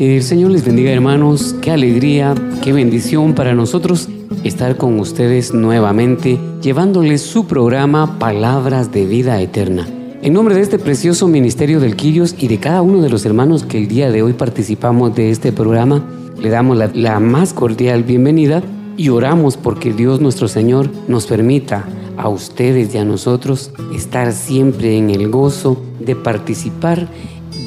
Que el Señor les bendiga hermanos, qué alegría, qué bendición para nosotros estar con ustedes nuevamente llevándoles su programa Palabras de Vida Eterna. En nombre de este precioso ministerio del Quirios y de cada uno de los hermanos que el día de hoy participamos de este programa, le damos la, la más cordial bienvenida y oramos porque Dios nuestro Señor nos permita a ustedes y a nosotros estar siempre en el gozo de participar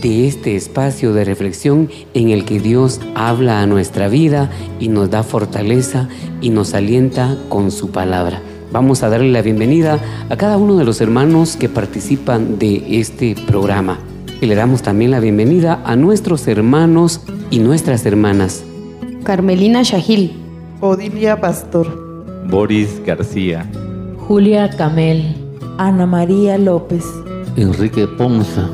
de este espacio de reflexión en el que Dios habla a nuestra vida y nos da fortaleza y nos alienta con su palabra. Vamos a darle la bienvenida a cada uno de los hermanos que participan de este programa. Y le damos también la bienvenida a nuestros hermanos y nuestras hermanas. Carmelina Shahil, Odilia Pastor, Boris García, Julia Camel, Ana María López, Enrique Ponza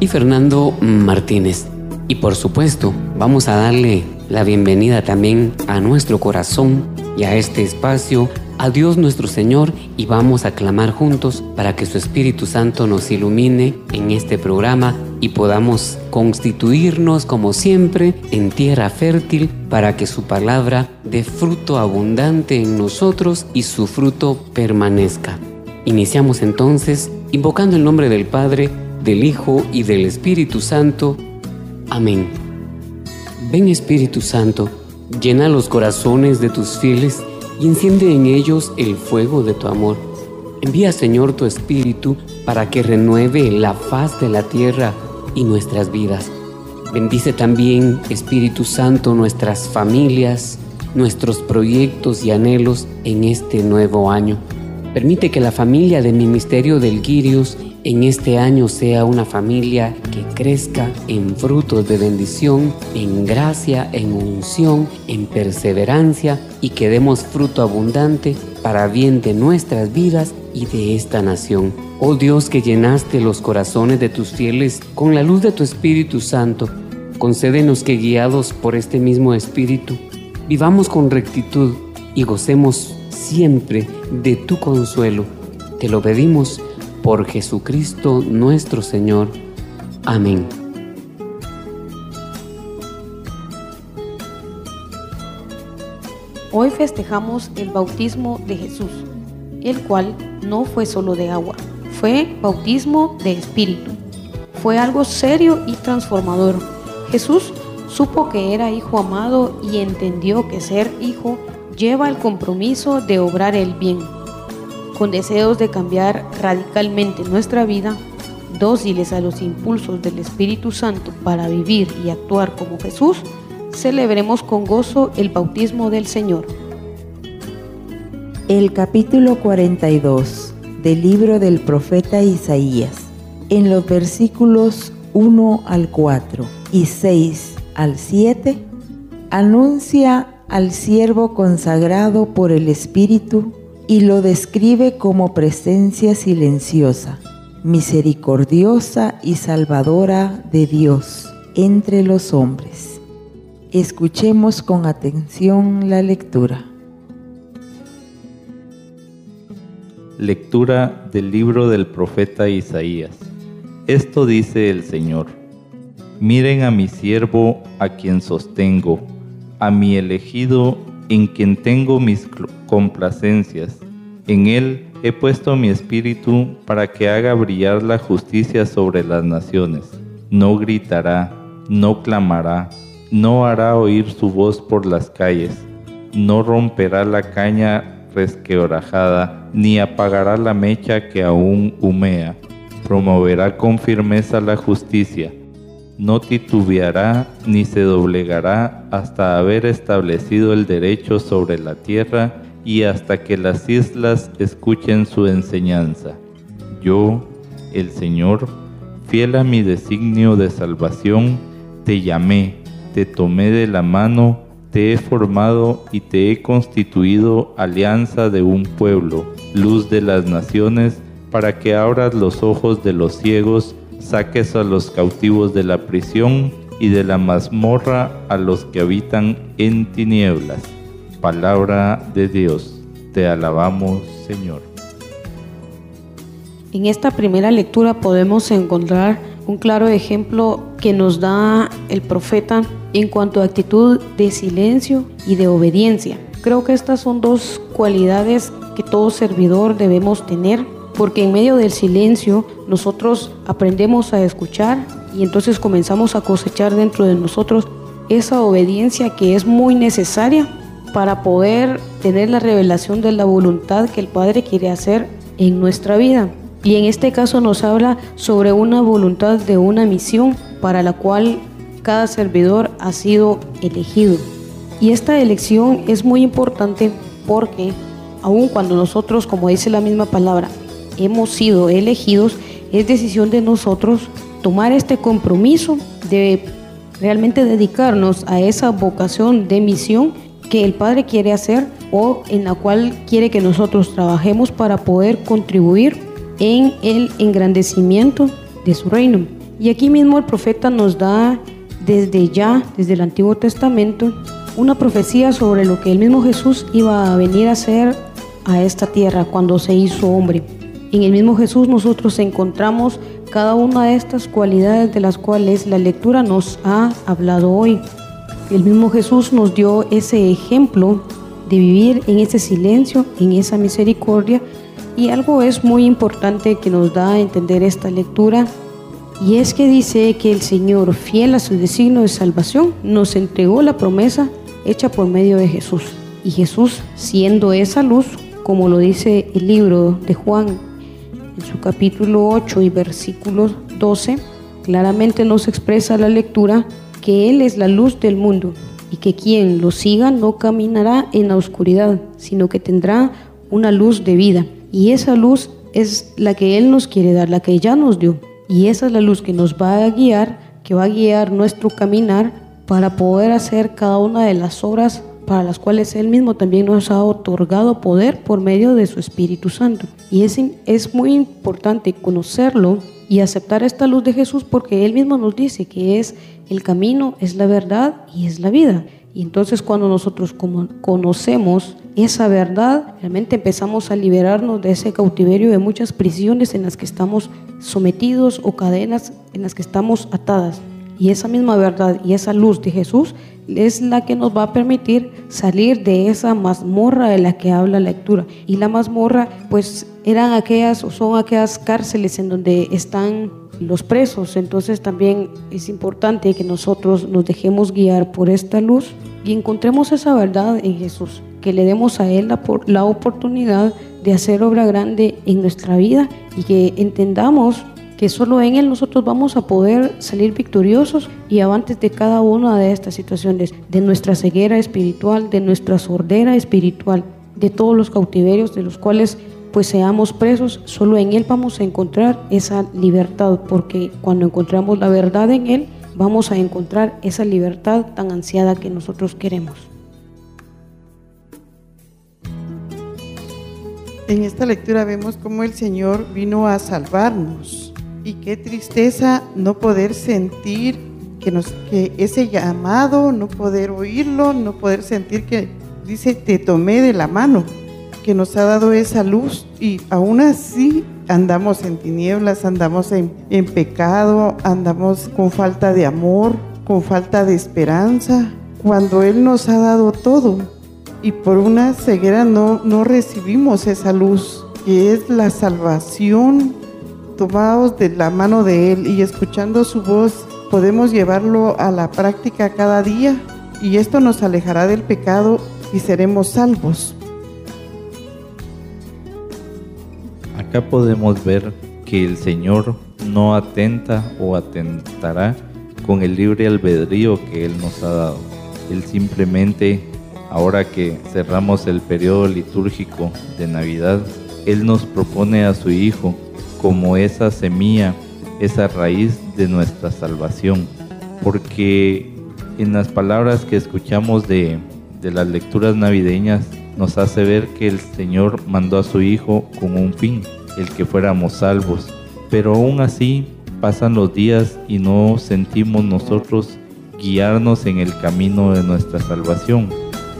y Fernando Martínez. Y por supuesto, vamos a darle la bienvenida también a nuestro corazón y a este espacio, a Dios nuestro Señor, y vamos a clamar juntos para que su Espíritu Santo nos ilumine en este programa y podamos constituirnos como siempre en tierra fértil para que su palabra dé fruto abundante en nosotros y su fruto permanezca. Iniciamos entonces invocando el nombre del Padre, del Hijo y del Espíritu Santo. Amén. Ven Espíritu Santo, llena los corazones de tus fieles y enciende en ellos el fuego de tu amor. Envía Señor tu Espíritu para que renueve la faz de la tierra y nuestras vidas. Bendice también, Espíritu Santo, nuestras familias, nuestros proyectos y anhelos en este nuevo año. Permite que la familia del Ministerio del Quirios en este año sea una familia que crezca en frutos de bendición, en gracia, en unción, en perseverancia y que demos fruto abundante para bien de nuestras vidas y de esta nación. Oh Dios que llenaste los corazones de tus fieles con la luz de tu Espíritu Santo, concédenos que guiados por este mismo Espíritu, vivamos con rectitud y gocemos siempre de tu consuelo. Te lo pedimos por Jesucristo nuestro Señor. Amén. Hoy festejamos el bautismo de Jesús, el cual no fue solo de agua, fue bautismo de espíritu. Fue algo serio y transformador. Jesús supo que era hijo amado y entendió que ser hijo lleva el compromiso de obrar el bien. Con deseos de cambiar radicalmente nuestra vida, dóciles a los impulsos del Espíritu Santo para vivir y actuar como Jesús, celebremos con gozo el bautismo del Señor. El capítulo 42 del libro del profeta Isaías, en los versículos 1 al 4 y 6 al 7, anuncia al siervo consagrado por el Espíritu y lo describe como presencia silenciosa, misericordiosa y salvadora de Dios entre los hombres. Escuchemos con atención la lectura. Lectura del libro del profeta Isaías. Esto dice el Señor. Miren a mi siervo a quien sostengo, a mi elegido en quien tengo mis complacencias. En él he puesto mi espíritu para que haga brillar la justicia sobre las naciones. No gritará, no clamará, no hará oír su voz por las calles, no romperá la caña resquebrajada, ni apagará la mecha que aún humea. Promoverá con firmeza la justicia. No titubeará ni se doblegará hasta haber establecido el derecho sobre la tierra y hasta que las islas escuchen su enseñanza. Yo, el Señor, fiel a mi designio de salvación, te llamé, te tomé de la mano, te he formado y te he constituido alianza de un pueblo, luz de las naciones, para que abras los ojos de los ciegos, saques a los cautivos de la prisión y de la mazmorra a los que habitan en tinieblas. Palabra de Dios, te alabamos Señor. En esta primera lectura podemos encontrar un claro ejemplo que nos da el profeta en cuanto a actitud de silencio y de obediencia. Creo que estas son dos cualidades que todo servidor debemos tener porque en medio del silencio nosotros aprendemos a escuchar y entonces comenzamos a cosechar dentro de nosotros esa obediencia que es muy necesaria para poder tener la revelación de la voluntad que el Padre quiere hacer en nuestra vida. Y en este caso nos habla sobre una voluntad de una misión para la cual cada servidor ha sido elegido. Y esta elección es muy importante porque aun cuando nosotros, como dice la misma palabra, hemos sido elegidos, es decisión de nosotros tomar este compromiso de realmente dedicarnos a esa vocación de misión que el Padre quiere hacer o en la cual quiere que nosotros trabajemos para poder contribuir en el engrandecimiento de su reino. Y aquí mismo el profeta nos da desde ya, desde el Antiguo Testamento, una profecía sobre lo que el mismo Jesús iba a venir a hacer a esta tierra cuando se hizo hombre. En el mismo Jesús nosotros encontramos cada una de estas cualidades de las cuales la lectura nos ha hablado hoy. El mismo Jesús nos dio ese ejemplo de vivir en ese silencio, en esa misericordia. Y algo es muy importante que nos da a entender esta lectura, y es que dice que el Señor, fiel a su designio de salvación, nos entregó la promesa hecha por medio de Jesús. Y Jesús, siendo esa luz, como lo dice el libro de Juan en su capítulo 8 y versículo 12, claramente nos expresa la lectura que Él es la luz del mundo y que quien lo siga no caminará en la oscuridad, sino que tendrá una luz de vida. Y esa luz es la que Él nos quiere dar, la que ya nos dio. Y esa es la luz que nos va a guiar, que va a guiar nuestro caminar para poder hacer cada una de las obras para las cuales Él mismo también nos ha otorgado poder por medio de su Espíritu Santo. Y es, es muy importante conocerlo y aceptar esta luz de Jesús porque Él mismo nos dice que es el camino, es la verdad y es la vida. Y entonces cuando nosotros conocemos esa verdad, realmente empezamos a liberarnos de ese cautiverio de muchas prisiones en las que estamos sometidos o cadenas en las que estamos atadas. Y esa misma verdad y esa luz de Jesús es la que nos va a permitir salir de esa mazmorra de la que habla la lectura. Y la mazmorra, pues eran aquellas o son aquellas cárceles en donde están los presos. Entonces también es importante que nosotros nos dejemos guiar por esta luz y encontremos esa verdad en Jesús, que le demos a Él la, oportunidad de hacer obra grande en nuestra vida y que entendamos que solo en Él nosotros vamos a poder salir victoriosos y avantes de cada una de estas situaciones, de nuestra ceguera espiritual, de nuestra sordera espiritual, de todos los cautiverios de los cuales pues seamos presos, solo en Él vamos a encontrar esa libertad, porque cuando encontramos la verdad en Él, vamos a encontrar esa libertad tan ansiada que nosotros queremos. En esta lectura vemos cómo el Señor vino a salvarnos y qué tristeza no poder sentir que, nos, que ese llamado, no poder oírlo, no poder sentir que dice, te tomé de la mano que nos ha dado esa luz. Y aún así andamos en tinieblas, andamos en, pecado, andamos con falta de amor, con falta de esperanza, cuando Él nos ha dado todo. Y por una ceguera no, no recibimos esa luz, que es la salvación, tomados de la mano de Él y escuchando su voz, podemos llevarlo a la práctica cada día y esto nos alejará del pecado y seremos salvos. Acá podemos ver que el Señor no atenta o atentará con el libre albedrío que Él nos ha dado. Él simplemente, ahora que cerramos el periodo litúrgico de Navidad, Él nos propone a su Hijo como esa semilla, esa raíz de nuestra salvación. Porque en las palabras que escuchamos de, de las lecturas navideñas, nos hace ver que el Señor mandó a su Hijo con un fin, el que fuéramos salvos. Pero aún así pasan los días y no sentimos nosotros guiarnos en el camino de nuestra salvación,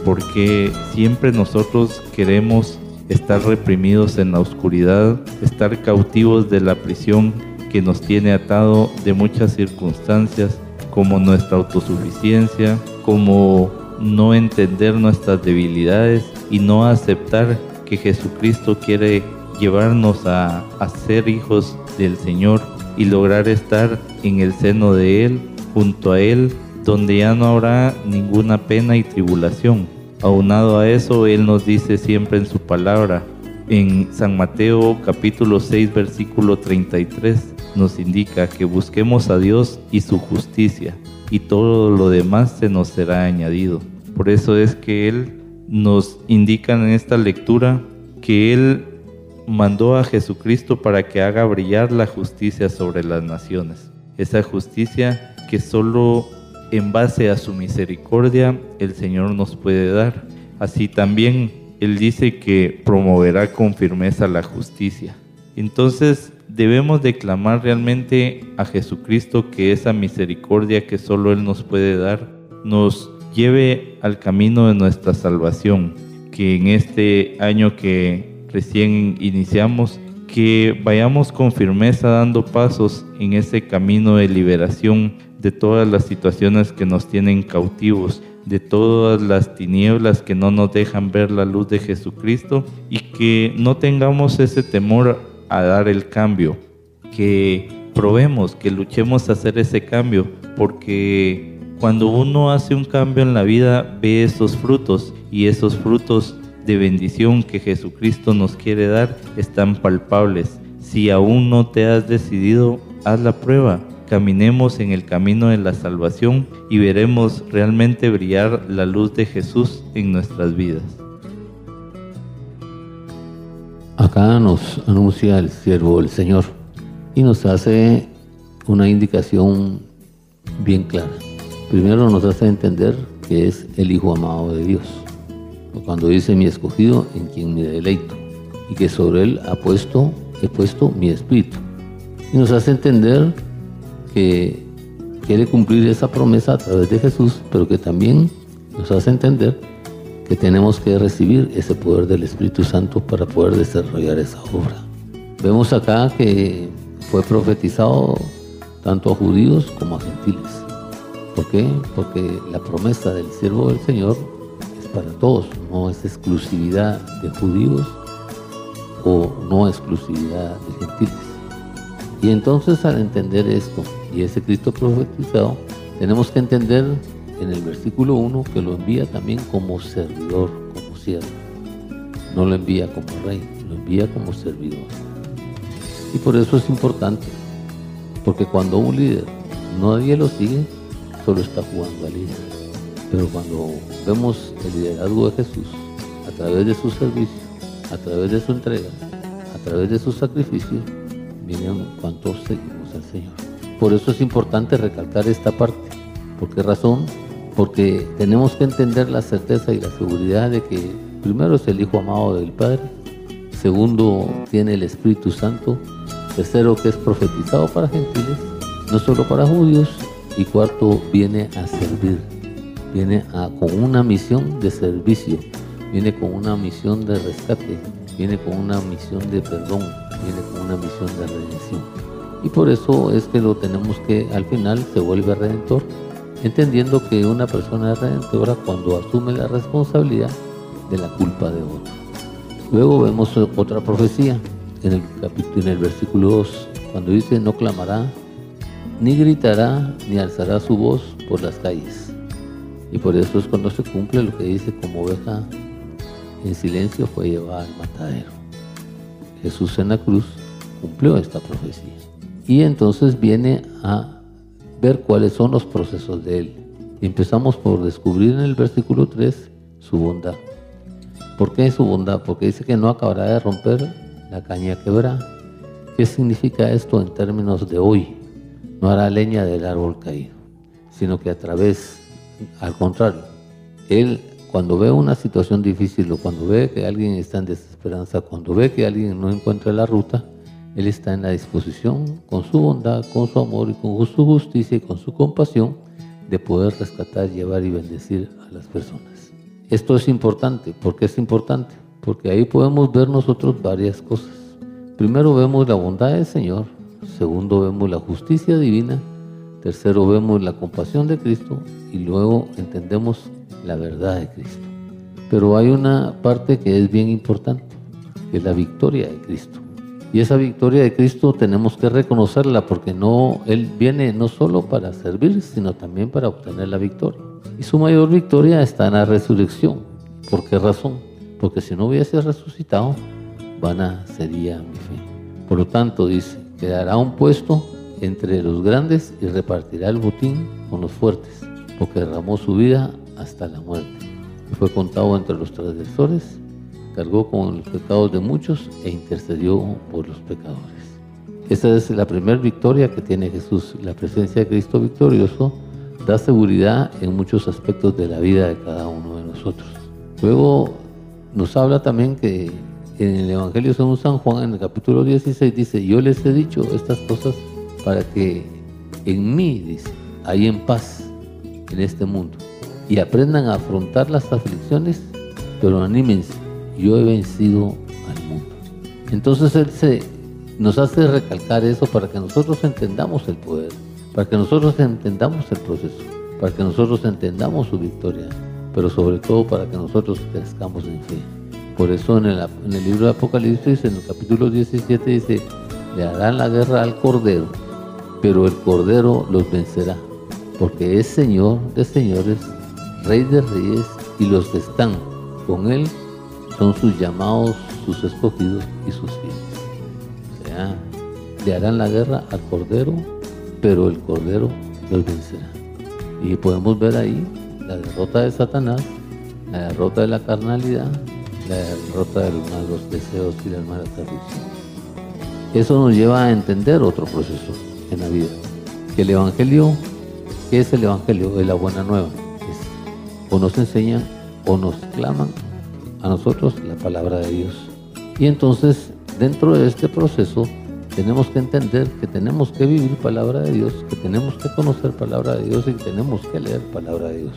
porque siempre nosotros queremos estar reprimidos en la oscuridad, estar cautivos de la prisión que nos tiene atado de muchas circunstancias, como nuestra autosuficiencia, como no entender nuestras debilidades y no aceptar que Jesucristo quiere llevarnos a, ser hijos del Señor y lograr estar en el seno de Él, junto a Él, donde ya no habrá ninguna pena y tribulación. Aunado a eso, Él nos dice siempre en su palabra, en San Mateo capítulo 6 versículo 33, nos indica que busquemos a Dios y su justicia, y todo lo demás se nos será añadido. Por eso es que Él nos indica en esta lectura que Él mandó a Jesucristo para que haga brillar la justicia sobre las naciones. Esa justicia que solo en base a su misericordia el Señor nos puede dar. Así también Él dice que promoverá con firmeza la justicia. Entonces debemos declamar realmente a Jesucristo que esa misericordia que solo Él nos puede dar nos lleve al camino de nuestra salvación, que en este año que recién iniciamos, que vayamos con firmeza dando pasos en ese camino de liberación de todas las situaciones que nos tienen cautivos, de todas las tinieblas que no nos dejan ver la luz de Jesucristo y que no tengamos ese temor a dar el cambio, que probemos, que luchemos a hacer ese cambio, porque cuando uno hace un cambio en la vida, ve esos frutos y esos frutos de bendición que Jesucristo nos quiere dar están palpables. Si aún no te has decidido, haz la prueba. Caminemos en el camino de la salvación y veremos realmente brillar la luz de Jesús en nuestras vidas. Acá nos anuncia el siervo del Señor y nos hace una indicación bien clara primero nos hace entender que es el Hijo amado de Dios. Cuando dice mi escogido en quien me deleito y que sobre él ha puesto, he puesto mi espíritu. Y nos hace entender que quiere cumplir esa promesa a través de Jesús, pero que también nos hace entender que tenemos que recibir ese poder del Espíritu Santo para poder desarrollar esa obra. Vemos acá que fue profetizado tanto a judíos como a gentiles. ¿Por qué? Porque la promesa del siervo del Señor es para todos, no es exclusividad de judíos o no exclusividad de gentiles. Y entonces al entender esto y ese Cristo profetizado, tenemos que entender en el versículo 1 que lo envía también como servidor, como siervo. No lo envía como rey, lo envía como servidor. Y por eso es importante, porque cuando un líder nadie lo sigue, solo está jugando al líder. Pero cuando vemos el liderazgo de Jesús a través de su servicio, a través de su entrega, a través de su sacrificio, miren cuánto seguimos al Señor. Por eso es importante recalcar esta parte. ¿Por qué razón? Porque tenemos que entender la certeza y la seguridad de que primero es el Hijo amado del Padre, segundo tiene el Espíritu Santo, tercero que es profetizado para gentiles, no solo para judíos, y cuarto, viene a servir, viene con una misión de servicio, viene con una misión de rescate, viene con una misión de perdón, viene con una misión de redención. Y por eso es que lo tenemos que al final se vuelve redentor, entendiendo que una persona es redentora cuando asume la responsabilidad de la culpa de otro. Luego vemos otra profecía en el capítulo en el versículo 2, cuando dice no clamará ni gritará ni alzará su voz por las calles. Y por eso es cuando se cumple lo que dice como oveja en silencio fue llevada al matadero. Jesús en la cruz cumplió esta profecía. Y entonces viene a ver cuáles son los procesos de Él. Empezamos por descubrir en el versículo 3 su bondad. ¿Por qué su bondad? Porque dice que no acabará de romper la caña quebrada. ¿Qué significa esto en términos de hoy? No hará leña del árbol caído, sino que a través, al contrario, Él cuando ve una situación difícil o cuando ve que alguien está en desesperanza, cuando ve que alguien no encuentra la ruta, Él está en la disposición, con su bondad, con su amor y con su justicia y con su compasión, de poder rescatar, llevar y bendecir a las personas. Esto es importante. ¿Por qué es importante? Porque ahí podemos ver nosotros varias cosas. Primero vemos la bondad del Señor, segundo vemos la justicia divina, tercero vemos la compasión de Cristo y luego entendemos la verdad de Cristo. Pero hay una parte que es bien importante, que es la victoria de Cristo. Y esa victoria de Cristo tenemos que reconocerla porque no él viene no solo para servir, sino también para obtener la victoria. Y su mayor victoria está en la resurrección. ¿Por qué razón? Porque si no hubiese resucitado, vana sería mi fe. Por lo tanto, dice, quedará un puesto entre los grandes y repartirá el botín con los fuertes, porque derramó su vida hasta la muerte. Y fue contado entre los transgresores, cargó con los pecados de muchos e intercedió por los pecadores. Esa es la primera victoria que tiene Jesús. La presencia de Cristo victorioso da seguridad en muchos aspectos de la vida de cada uno de nosotros. Luego nos habla también que en el Evangelio según San Juan, en el capítulo 16, dice, yo les he dicho estas cosas para que en mí, dice, hay en paz en este mundo y aprendan a afrontar las aflicciones, pero anímense, yo he vencido al mundo. Entonces Él se, nos hace recalcar eso para que nosotros entendamos el poder, para que nosotros entendamos el proceso, para que nosotros entendamos su victoria, pero sobre todo para que nosotros crezcamos en fe. Por eso en el, en el libro de Apocalipsis, en el capítulo 17, dice, le harán la guerra al Cordero, pero el Cordero los vencerá, porque es Señor de señores Rey de Reyes, y los que están con él son sus llamados, sus escogidos y sus fieles. O sea, le harán la guerra al Cordero, pero el Cordero los vencerá. Y podemos ver ahí la derrota de Satanás, la derrota de la carnalidad, la derrota de los malos deseos y las malas tradiciones. Eso nos lleva a entender otro proceso en la vida. Que el Evangelio, ¿qué es el Evangelio? Es la buena nueva o nos enseñan o nos claman a nosotros la palabra de Dios. Y entonces, dentro de este proceso, tenemos que entender que tenemos que vivir palabra de Dios, que tenemos que conocer palabra de Dios y que tenemos que leer palabra de Dios.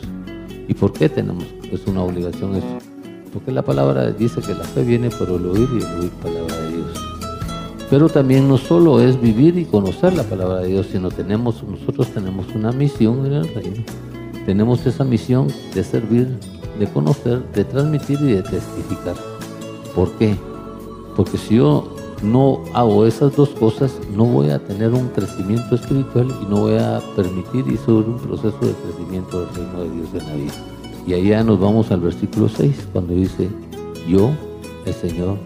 ¿Y por qué tenemos? Es una obligación eso. Porque la palabra dice que la fe viene por el oír y el oír palabra de Dios. Pero también no solo es vivir y conocer la palabra de Dios, sino tenemos, nosotros tenemos una misión en el reino tenemos esa misión de servir, de conocer, de transmitir y de testificar. ¿Por qué? Porque si yo no hago esas dos cosas, no voy a tener un crecimiento espiritual y no voy a permitir y sobre un proceso de crecimiento del reino de Dios en la vida. Y ya nos vamos al versículo 6, cuando dice, yo, el Señor,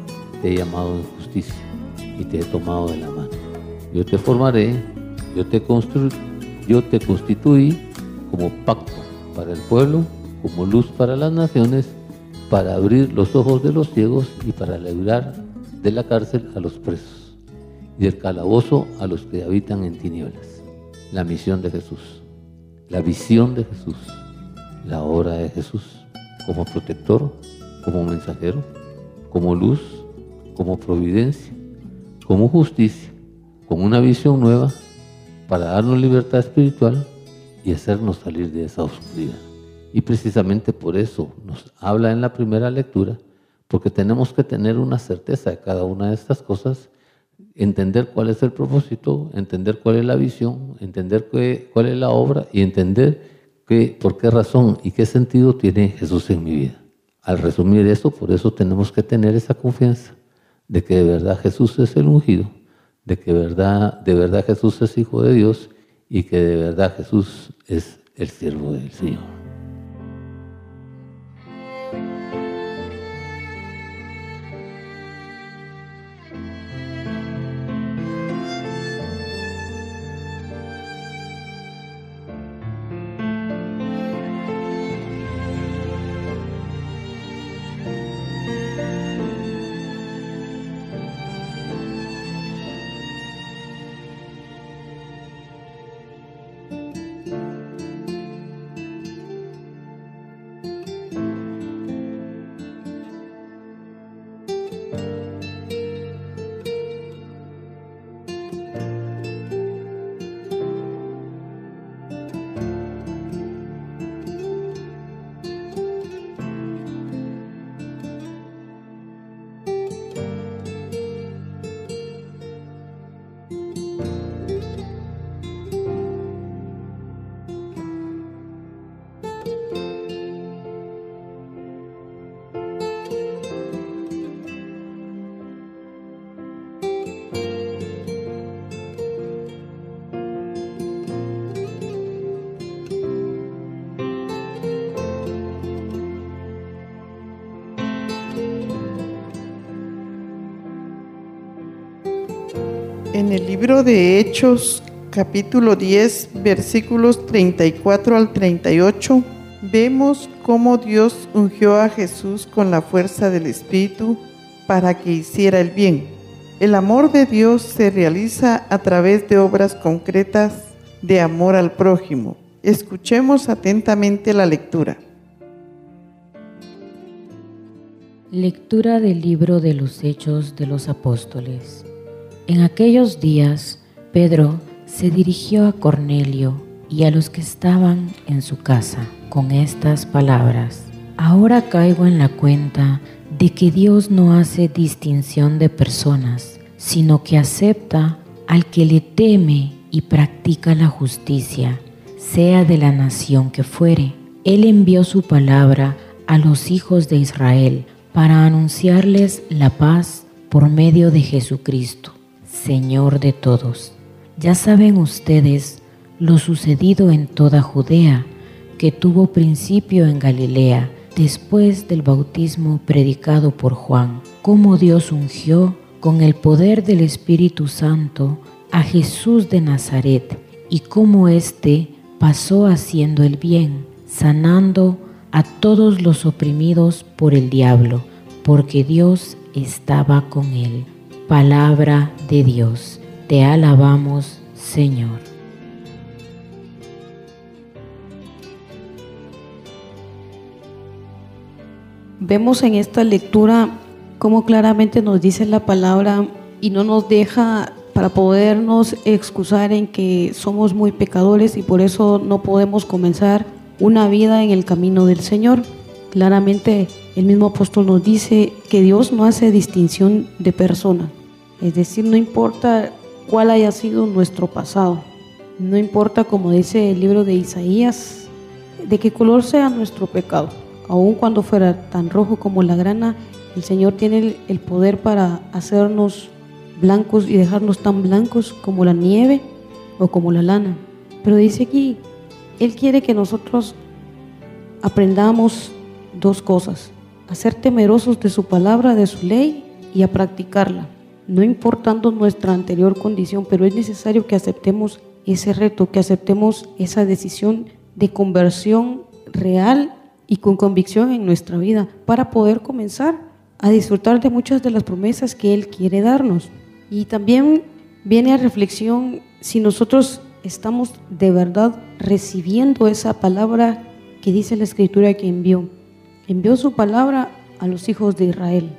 te he llamado en justicia y te he tomado de la mano. Yo te formaré, yo te, yo te constituí como pacto para el pueblo, como luz para las naciones, para abrir los ojos de los ciegos y para librar de la cárcel a los presos y del calabozo a los que habitan en tinieblas. La misión de Jesús, la visión de Jesús, la obra de Jesús como protector, como mensajero, como luz, como providencia, como justicia, con una visión nueva para darnos libertad espiritual y hacernos salir de esa oscuridad. Y precisamente por eso nos habla en la primera lectura, porque tenemos que tener una certeza de cada una de estas cosas, entender cuál es el propósito, entender cuál es la visión, entender cuál es la obra y entender qué, por qué razón y qué sentido tiene Jesús en mi vida. Al resumir eso, por eso tenemos que tener esa confianza de que de verdad Jesús es el ungido, de que verdad, de verdad Jesús es hijo de Dios y que de verdad Jesús es el siervo del Señor. En el libro de Hechos, capítulo 10, versículos 34 al 38, vemos cómo Dios ungió a Jesús con la fuerza del Espíritu para que hiciera el bien. El amor de Dios se realiza a través de obras concretas de amor al prójimo. Escuchemos atentamente la lectura. Lectura del libro de los Hechos de los Apóstoles. En aquellos días, Pedro se dirigió a Cornelio y a los que estaban en su casa con estas palabras. Ahora caigo en la cuenta de que Dios no hace distinción de personas, sino que acepta al que le teme y practica la justicia, sea de la nación que fuere. Él envió su palabra a los hijos de Israel para anunciarles la paz por medio de Jesucristo, Señor de todos. Ya saben ustedes lo sucedido en toda Judea, que tuvo principio en Galilea, después del bautismo predicado por Juan, cómo Dios ungió con el poder del Espíritu Santo a Jesús de Nazaret y cómo éste pasó haciendo el bien, sanando a todos los oprimidos por el diablo, porque Dios estaba con él. Palabra de Dios, te alabamos, Señor. Vemos en esta lectura cómo claramente nos dice la palabra y no nos deja para podernos excusar en que somos muy pecadores y por eso no podemos comenzar una vida en el camino del Señor. Claramente el mismo apóstol nos dice que Dios no hace distinción de persona. Es decir, no importa cuál haya sido nuestro pasado. No importa, como dice el libro de Isaías, de qué color sea nuestro pecado. Aun cuando fuera tan rojo como la grana, el Señor tiene el poder para hacernos blancos y dejarnos tan blancos como la nieve o como la lana. Pero dice aquí, Él quiere que nosotros aprendamos dos cosas, a ser temerosos de su palabra, de su ley y a practicarla, no importando nuestra anterior condición, pero es necesario que aceptemos ese reto, que aceptemos esa decisión de conversión real y con convicción en nuestra vida para poder comenzar a disfrutar de muchas de las promesas que Él quiere darnos. Y también viene a reflexión si nosotros estamos de verdad recibiendo esa palabra que dice la escritura que envió. Envió su palabra a los hijos de Israel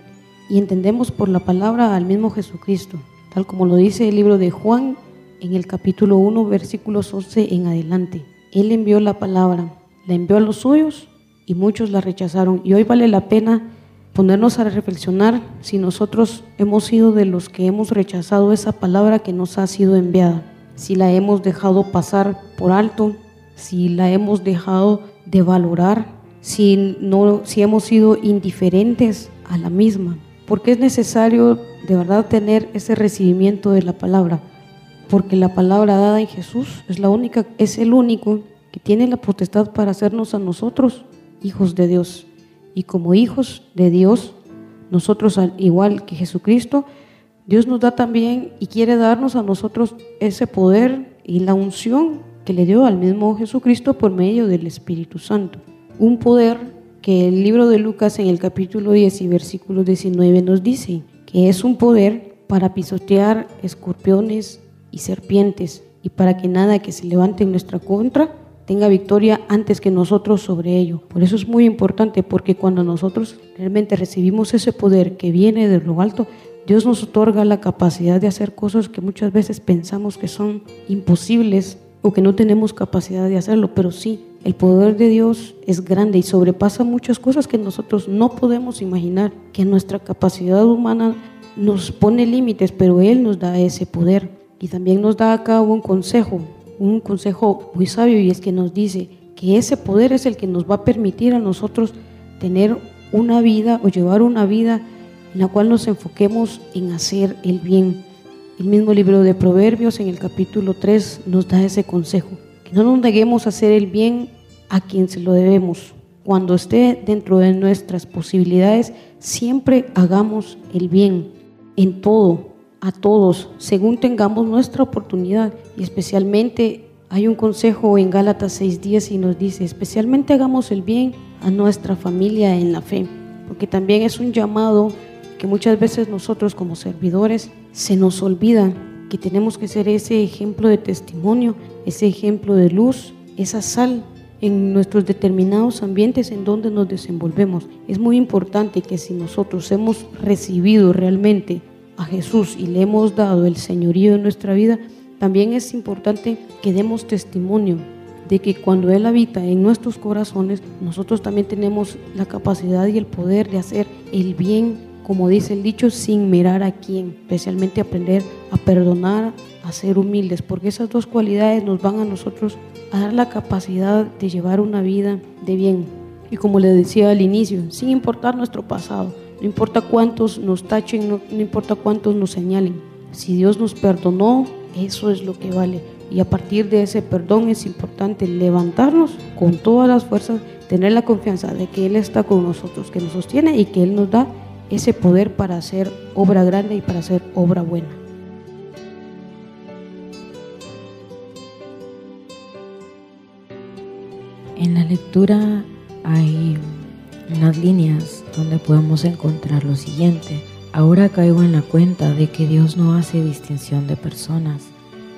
y entendemos por la palabra al mismo Jesucristo, tal como lo dice el libro de Juan en el capítulo 1, versículos 11 en adelante. Él envió la palabra, la envió a los suyos y muchos la rechazaron. Y hoy vale la pena ponernos a reflexionar si nosotros hemos sido de los que hemos rechazado esa palabra que nos ha sido enviada, si la hemos dejado pasar por alto, si la hemos dejado de valorar si, no, si hemos sido indiferentes a la misma. Porque es necesario de verdad tener ese recibimiento de la palabra. Porque la palabra dada en Jesús es, la única, es el único que tiene la potestad para hacernos a nosotros hijos de Dios. Y como hijos de Dios, nosotros al igual que Jesucristo, Dios nos da también y quiere darnos a nosotros ese poder y la unción que le dio al mismo Jesucristo por medio del Espíritu Santo un poder que el libro de Lucas en el capítulo 10 y versículo 19 nos dice, que es un poder para pisotear escorpiones y serpientes y para que nada que se levante en nuestra contra tenga victoria antes que nosotros sobre ello. Por eso es muy importante porque cuando nosotros realmente recibimos ese poder que viene de lo alto, Dios nos otorga la capacidad de hacer cosas que muchas veces pensamos que son imposibles o que no tenemos capacidad de hacerlo, pero sí, el poder de Dios es grande y sobrepasa muchas cosas que nosotros no podemos imaginar, que nuestra capacidad humana nos pone límites, pero Él nos da ese poder. Y también nos da acá un consejo, un consejo muy sabio, y es que nos dice que ese poder es el que nos va a permitir a nosotros tener una vida o llevar una vida en la cual nos enfoquemos en hacer el bien. El mismo libro de Proverbios en el capítulo 3 nos da ese consejo, que no nos neguemos a hacer el bien a quien se lo debemos. Cuando esté dentro de nuestras posibilidades, siempre hagamos el bien en todo, a todos, según tengamos nuestra oportunidad. Y especialmente hay un consejo en Gálatas 6.10 y nos dice, especialmente hagamos el bien a nuestra familia en la fe, porque también es un llamado que muchas veces nosotros como servidores se nos olvida que tenemos que ser ese ejemplo de testimonio, ese ejemplo de luz, esa sal en nuestros determinados ambientes en donde nos desenvolvemos. Es muy importante que si nosotros hemos recibido realmente a Jesús y le hemos dado el señorío de nuestra vida, también es importante que demos testimonio de que cuando Él habita en nuestros corazones, nosotros también tenemos la capacidad y el poder de hacer el bien, como dice el dicho, sin mirar a quién, especialmente aprender a perdonar, a ser humildes, porque esas dos cualidades nos van a nosotros a dar la capacidad de llevar una vida de bien. Y como le decía al inicio, sin importar nuestro pasado, no importa cuántos nos tachen, no, importa cuántos nos señalen. Si Dios nos perdonó, eso es lo que vale. Y a partir de ese perdón es importante levantarnos con todas las fuerzas, tener la confianza de que Él está con nosotros, que nos sostiene y que Él nos da ese poder para hacer obra grande y para hacer obra buena. En la lectura hay unas líneas donde podemos encontrar lo siguiente. Ahora caigo en la cuenta de que Dios no hace distinción de personas,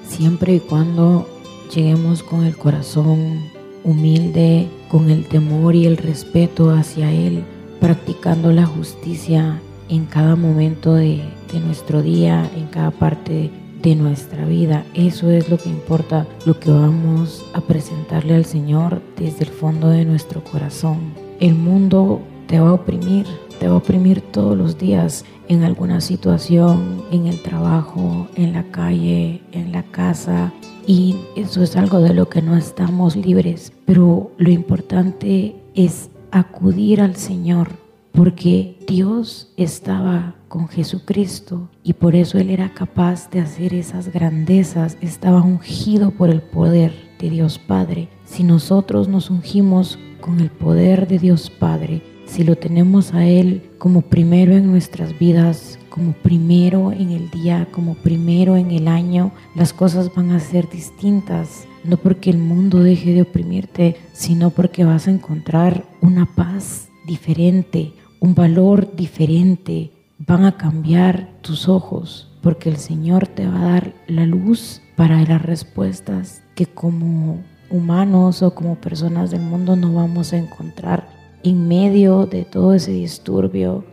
siempre y cuando lleguemos con el corazón humilde, con el temor y el respeto hacia Él, practicando la justicia en cada momento de, de nuestro día, en cada parte de nuestra vida. Eso es lo que importa, lo que vamos a presentarle al Señor desde el fondo de nuestro corazón. El mundo te va a oprimir, te va a oprimir todos los días en alguna situación, en el trabajo, en la calle, en la casa. Y eso es algo de lo que no estamos libres. Pero lo importante es acudir al Señor porque Dios estaba con Jesucristo y por eso Él era capaz de hacer esas grandezas, estaba ungido por el poder de Dios Padre. Si nosotros nos ungimos con el poder de Dios Padre, si lo tenemos a Él como primero en nuestras vidas, como primero en el día, como primero en el año, las cosas van a ser distintas. No porque el mundo deje de oprimirte, sino porque vas a encontrar una paz diferente, un valor diferente. Van a cambiar tus ojos porque el Señor te va a dar la luz para las respuestas que como humanos o como personas del mundo no vamos a encontrar en medio de todo ese disturbio,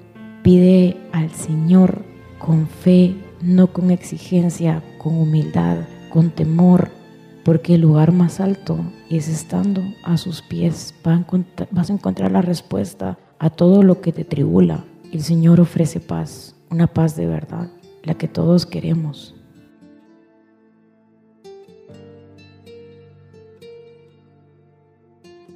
pide al Señor con fe, no con exigencia, con humildad, con temor, porque el lugar más alto es estando a sus pies. Vas a encontrar la respuesta a todo lo que te tribula. El Señor ofrece paz, una paz de verdad, la que todos queremos.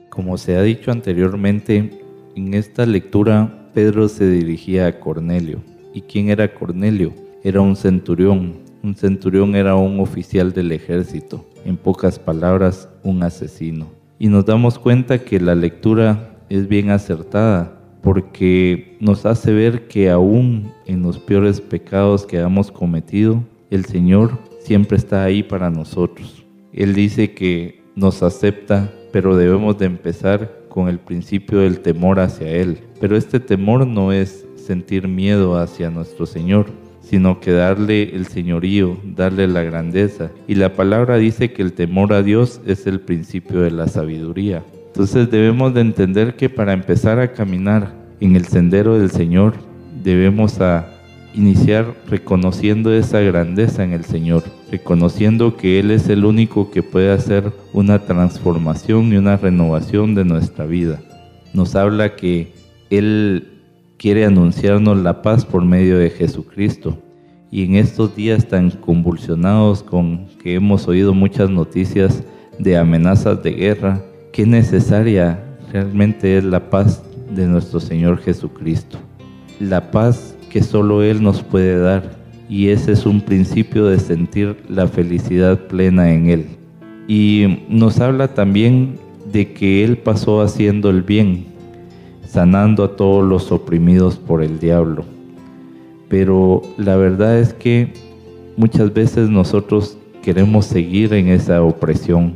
Como se ha dicho anteriormente, en esta lectura Pedro se dirigía a Cornelio. ¿Y quién era Cornelio? Era un centurión. Un centurión era un oficial del ejército. En pocas palabras, un asesino. Y nos damos cuenta que la lectura es bien acertada porque nos hace ver que aún en los peores pecados que hemos cometido, el Señor siempre está ahí para nosotros. Él dice que nos acepta pero debemos de empezar con el principio del temor hacia Él. Pero este temor no es sentir miedo hacia nuestro Señor, sino que darle el señorío, darle la grandeza. Y la palabra dice que el temor a Dios es el principio de la sabiduría. Entonces debemos de entender que para empezar a caminar en el sendero del Señor, debemos a iniciar reconociendo esa grandeza en el Señor, reconociendo que Él es el único que puede hacer una transformación y una renovación de nuestra vida. Nos habla que Él quiere anunciarnos la paz por medio de Jesucristo. Y en estos días tan convulsionados con que hemos oído muchas noticias de amenazas de guerra, qué necesaria realmente es la paz de nuestro Señor Jesucristo. La paz que solo Él nos puede dar y ese es un principio de sentir la felicidad plena en Él. Y nos habla también de que Él pasó haciendo el bien, sanando a todos los oprimidos por el diablo. Pero la verdad es que muchas veces nosotros queremos seguir en esa opresión,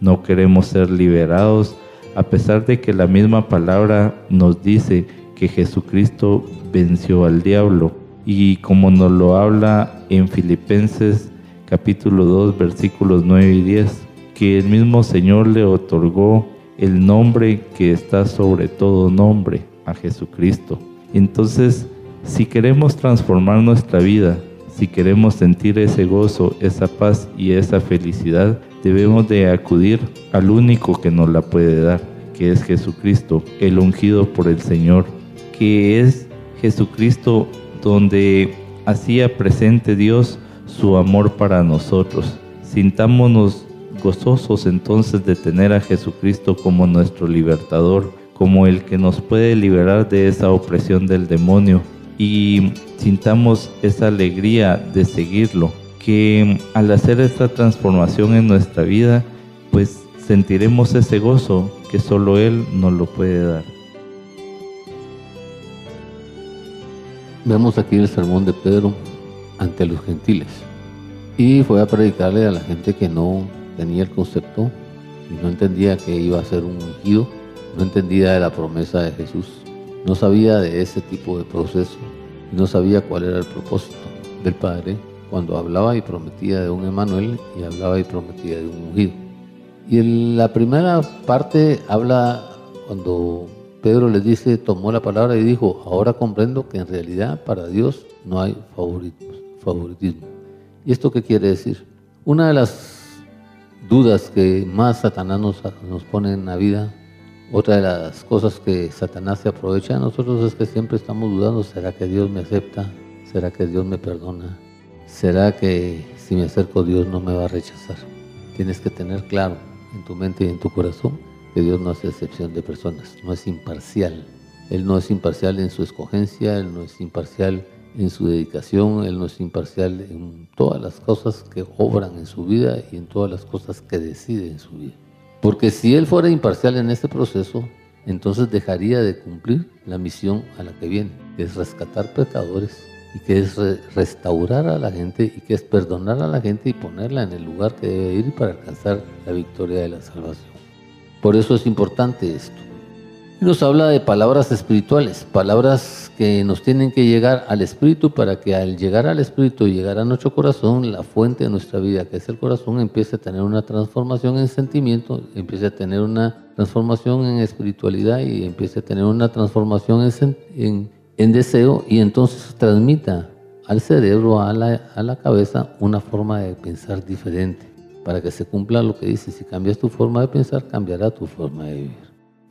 no queremos ser liberados, a pesar de que la misma palabra nos dice que Jesucristo venció al diablo. Y como nos lo habla en Filipenses capítulo 2 versículos 9 y 10, que el mismo Señor le otorgó el nombre que está sobre todo nombre, a Jesucristo. Entonces, si queremos transformar nuestra vida, si queremos sentir ese gozo, esa paz y esa felicidad, debemos de acudir al único que nos la puede dar, que es Jesucristo, el ungido por el Señor, que es Jesucristo donde hacía presente Dios su amor para nosotros. Sintámonos gozosos entonces de tener a Jesucristo como nuestro libertador, como el que nos puede liberar de esa opresión del demonio y sintamos esa alegría de seguirlo, que al hacer esta transformación en nuestra vida, pues sentiremos ese gozo que solo Él nos lo puede dar. Vemos aquí el sermón de Pedro ante los gentiles y fue a predicarle a la gente que no tenía el concepto y no entendía que iba a ser un ungido, no entendía de la promesa de Jesús, no sabía de ese tipo de proceso no sabía cuál era el propósito del Padre cuando hablaba y prometía de un Emanuel y hablaba y prometía de un ungido. Y en la primera parte habla cuando Pedro les dice, tomó la palabra y dijo, ahora comprendo que en realidad para Dios no hay favoritismo. ¿Y esto qué quiere decir? Una de las dudas que más Satanás nos, nos pone en la vida, otra de las cosas que Satanás se aprovecha de nosotros es que siempre estamos dudando, ¿será que Dios me acepta? ¿Será que Dios me perdona? ¿Será que si me acerco a Dios no me va a rechazar? Tienes que tener claro en tu mente y en tu corazón que Dios no hace excepción de personas, no es imparcial. Él no es imparcial en su escogencia, Él no es imparcial en su dedicación, Él no es imparcial en todas las cosas que obran en su vida y en todas las cosas que decide en su vida. Porque si Él fuera imparcial en este proceso, entonces dejaría de cumplir la misión a la que viene, que es rescatar pecadores y que es restaurar a la gente y que es perdonar a la gente y ponerla en el lugar que debe ir para alcanzar la victoria de la salvación. Por eso es importante esto. Nos habla de palabras espirituales, palabras que nos tienen que llegar al Espíritu para que al llegar al Espíritu y llegar a nuestro corazón, la fuente de nuestra vida, que es el corazón, empiece a tener una transformación en sentimiento, empiece a tener una transformación en espiritualidad y empiece a tener una transformación en, deseo y entonces transmita al cerebro, a la, a la cabeza, una forma de pensar diferente para que se cumpla lo que dice, si cambias tu forma de pensar, cambiará tu forma de vivir.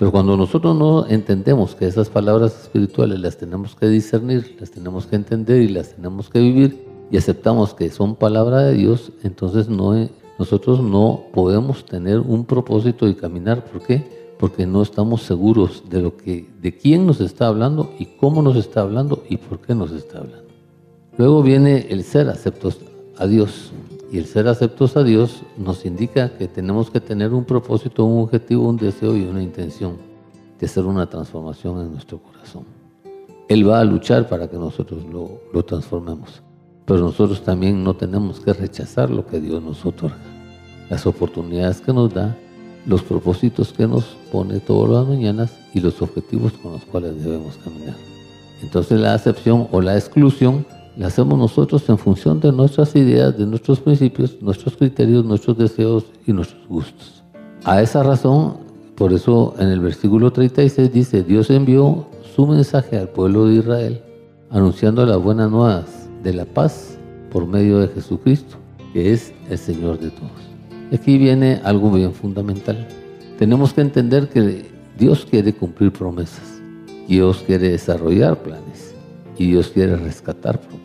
Pero cuando nosotros no entendemos que esas palabras espirituales las tenemos que discernir, las tenemos que entender y las tenemos que vivir y aceptamos que son palabra de Dios, entonces no, nosotros no podemos tener un propósito y caminar. ¿Por qué? Porque no estamos seguros de lo que, de quién nos está hablando y cómo nos está hablando y por qué nos está hablando. Luego viene el ser aceptos a Dios. Y el ser aceptos a Dios nos indica que tenemos que tener un propósito, un objetivo, un deseo y una intención de hacer una transformación en nuestro corazón. Él va a luchar para que nosotros lo, lo transformemos, pero nosotros también no tenemos que rechazar lo que Dios nos otorga, las oportunidades que nos da, los propósitos que nos pone todas las mañanas y los objetivos con los cuales debemos caminar. Entonces la acepción o la exclusión la hacemos nosotros en función de nuestras ideas, de nuestros principios, nuestros criterios, nuestros deseos y nuestros gustos. A esa razón, por eso en el versículo 36 dice, Dios envió su mensaje al pueblo de Israel, anunciando las buenas nuevas de la paz por medio de Jesucristo, que es el Señor de todos. Aquí viene algo bien fundamental. Tenemos que entender que Dios quiere cumplir promesas, Dios quiere desarrollar planes y Dios quiere rescatar propósitos.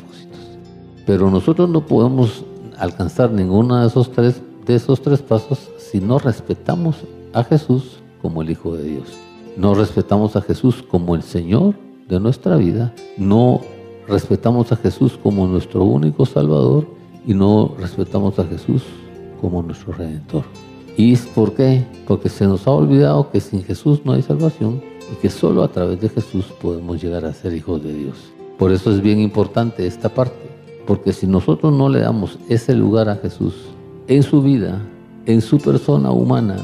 Pero nosotros no podemos alcanzar ninguno de esos tres, de esos tres pasos si no respetamos a Jesús como el Hijo de Dios. No respetamos a Jesús como el Señor de nuestra vida. No respetamos a Jesús como nuestro único Salvador y no respetamos a Jesús como nuestro Redentor. ¿Y por qué? Porque se nos ha olvidado que sin Jesús no hay salvación y que solo a través de Jesús podemos llegar a ser hijos de Dios. Por eso es bien importante esta parte, Porque si nosotros no le damos ese lugar a Jesús en su vida, en su persona humana,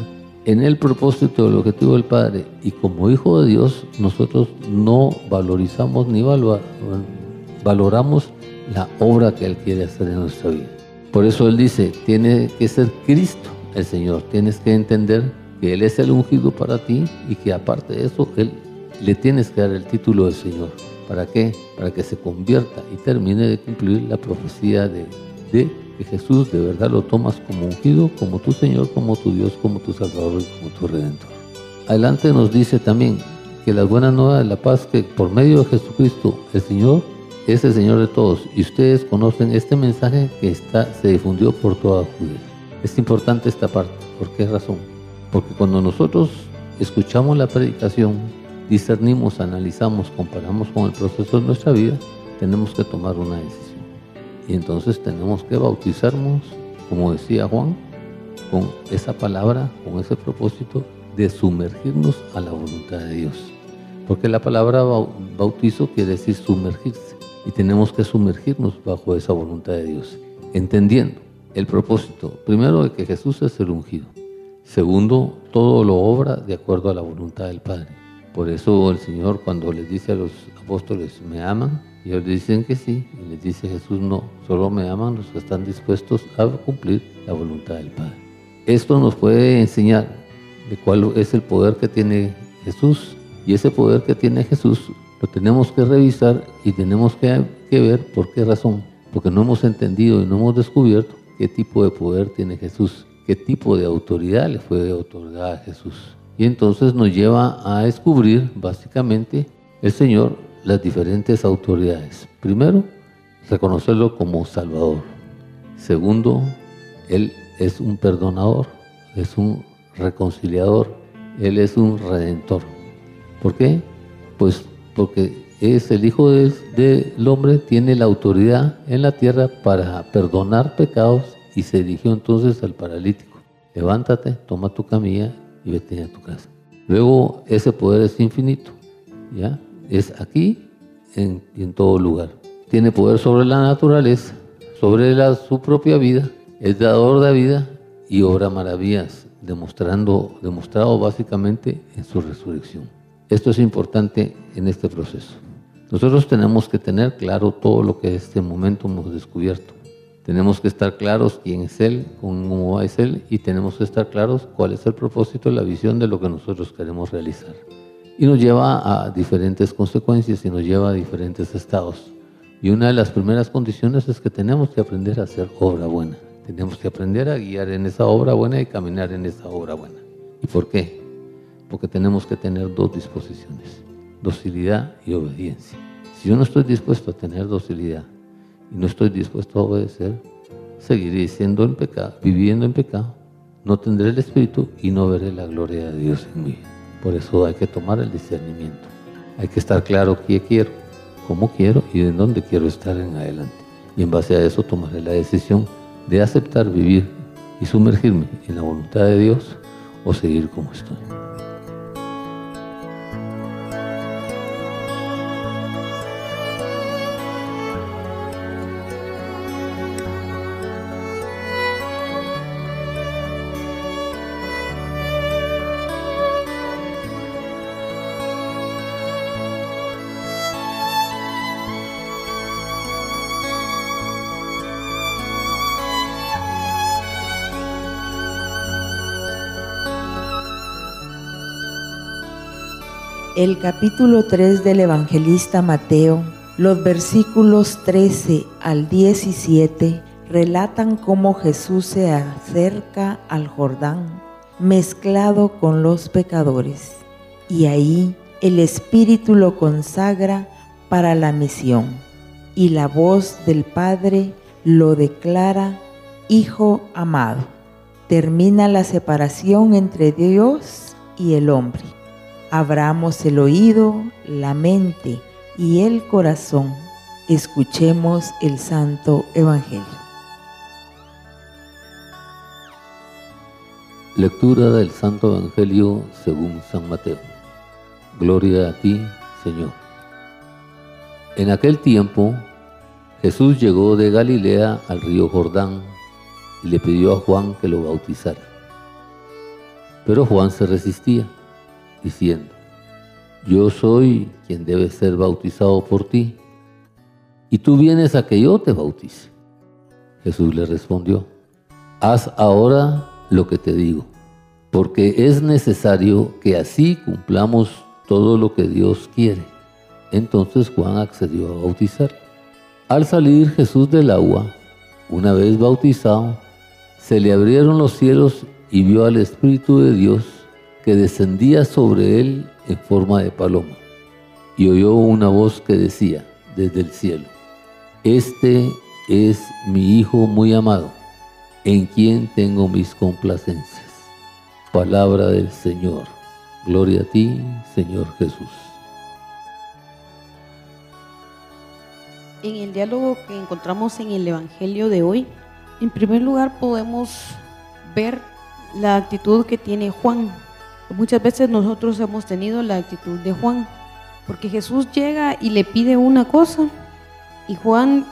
en el propósito del objetivo del Padre y como hijo de Dios, nosotros no valorizamos ni valoramos la obra que Él quiere hacer en nuestra vida. Por eso Él dice, tiene que ser Cristo el Señor, tienes que entender que Él es el ungido para ti y que aparte de eso, Él le tienes que dar el título de Señor. ¿Para qué? Para que se convierta y termine de cumplir la profecía de, que Jesús de verdad lo tomas como ungido, como tu Señor, como tu Dios, como tu Salvador y como tu Redentor. Adelante nos dice también que la buena nueva de la paz que por medio de Jesucristo el Señor es el Señor de todos y ustedes conocen este mensaje que está, se difundió por toda Judea. Es importante esta parte. ¿Por qué razón? Porque cuando nosotros escuchamos la predicación discernimos, analizamos, comparamos con el proceso de nuestra vida, tenemos que tomar una decisión. Y entonces tenemos que bautizarnos, como decía Juan, con esa palabra, con ese propósito de sumergirnos a la voluntad de Dios. Porque la palabra bautizo quiere decir sumergirse. Y tenemos que sumergirnos bajo esa voluntad de Dios, entendiendo el propósito, primero, de que Jesús es el ungido. Segundo, todo lo obra de acuerdo a la voluntad del Padre. Por eso el Señor cuando les dice a los apóstoles, ¿me aman? Ellos dicen que sí. Y les dice Jesús, no, solo me aman los que están dispuestos a cumplir la voluntad del Padre. Esto nos puede enseñar de cuál es el poder que tiene Jesús. Y ese poder que tiene Jesús lo tenemos que revisar y tenemos que, que ver por qué razón. Porque no hemos entendido y no hemos descubierto qué tipo de poder tiene Jesús, qué tipo de autoridad le fue otorgada a Jesús. Y entonces nos lleva a descubrir básicamente el Señor las diferentes autoridades. Primero, reconocerlo como Salvador. Segundo, Él es un perdonador, es un reconciliador, Él es un redentor. ¿Por qué? Pues porque es el Hijo del hombre, tiene la autoridad en la tierra para perdonar pecados y se dirigió entonces al paralítico. Levántate, toma tu camilla y vete a tu casa. Luego ese poder es infinito, ¿ya? Es aquí en, en todo lugar. Tiene poder sobre la naturaleza, sobre la, su propia vida, es dador de vida y obra maravillas, demostrando, demostrado básicamente en su resurrección. Esto es importante en este proceso. Nosotros tenemos que tener claro todo lo que en este momento hemos descubierto. Tenemos que estar claros quién es Él, cómo es Él y tenemos que estar claros cuál es el propósito, la visión de lo que nosotros queremos realizar. Y nos lleva a diferentes consecuencias y nos lleva a diferentes estados. Y una de las primeras condiciones es que tenemos que aprender a hacer obra buena. Tenemos que aprender a guiar en esa obra buena y caminar en esa obra buena. ¿Y por qué? Porque tenemos que tener dos disposiciones, docilidad y obediencia. Si yo no estoy dispuesto a tener docilidad y no estoy dispuesto a obedecer, seguiré siendo en pecado, viviendo en pecado, no tendré el Espíritu y no veré la gloria de Dios en mí. Por eso hay que tomar el discernimiento. Hay que estar claro qué quiero, cómo quiero y de dónde quiero estar en adelante. Y en base a eso tomaré la decisión de aceptar vivir y sumergirme en la voluntad de Dios o seguir como estoy. El capítulo 3 del evangelista Mateo, los versículos 13 al 17 relatan cómo Jesús se acerca al Jordán mezclado con los pecadores y ahí el Espíritu lo consagra para la misión y la voz del Padre lo declara Hijo amado. Termina la separación entre Dios y el hombre abramos el oído, la mente y el corazón. Escuchemos el Santo Evangelio. Lectura del Santo Evangelio según San Mateo. Gloria a ti, Señor. En aquel tiempo, Jesús llegó de Galilea al río Jordán y le pidió a Juan que lo bautizara. Pero Juan se resistía, diciendo, yo soy quien debe ser bautizado por ti, y tú vienes a que yo te bautice. Jesús le respondió, haz ahora lo que te digo, porque es necesario que así cumplamos todo lo que Dios quiere. Entonces Juan accedió a bautizar. Al salir Jesús del agua, una vez bautizado, se le abrieron los cielos y vio al Espíritu de Dios que descendía sobre él en forma de paloma. Y oyó una voz que decía desde el cielo, Este es mi Hijo muy amado, en quien tengo mis complacencias. Palabra del Señor. Gloria a ti, Señor Jesús. En el diálogo que encontramos en el Evangelio de hoy, en primer lugar podemos ver la actitud que tiene Juan. Muchas veces nosotros hemos tenido la actitud de Juan, porque Jesús llega y le pide una cosa y Juan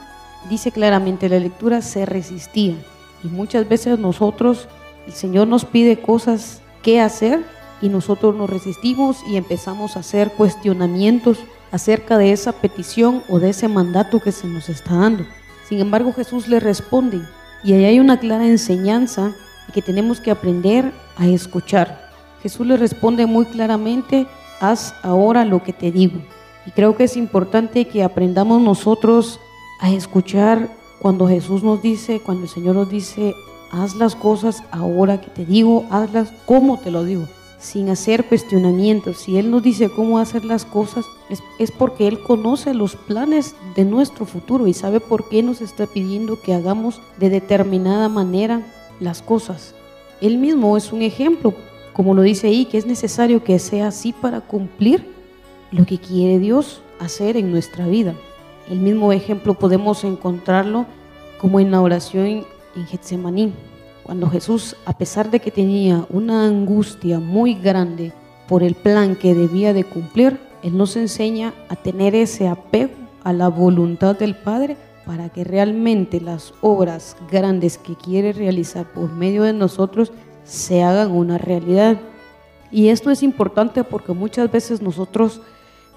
dice claramente la lectura se resistía. Y muchas veces nosotros, el Señor nos pide cosas que hacer y nosotros nos resistimos y empezamos a hacer cuestionamientos acerca de esa petición o de ese mandato que se nos está dando. Sin embargo, Jesús le responde y ahí hay una clara enseñanza que tenemos que aprender a escuchar. Jesús le responde muy claramente, haz ahora lo que te digo. Y creo que es importante que aprendamos nosotros a escuchar cuando Jesús nos dice, cuando el Señor nos dice, haz las cosas ahora que te digo, hazlas como te lo digo sin hacer cuestionamientos. Si Él nos dice cómo hacer las cosas, es, porque Él conoce los planes de nuestro futuro y sabe por qué nos está pidiendo que hagamos de determinada manera las cosas. Él mismo es un ejemplo, como lo dice ahí, que es necesario que sea así para cumplir lo que quiere Dios hacer en nuestra vida. El mismo ejemplo podemos encontrarlo como en la oración en Getsemaní cuando Jesús, a pesar de que tenía una angustia muy grande por el plan que debía de cumplir, Él nos enseña a tener ese apego a la voluntad del Padre para que realmente las obras grandes que quiere realizar por medio de nosotros se hagan una realidad. Y esto es importante porque muchas veces nosotros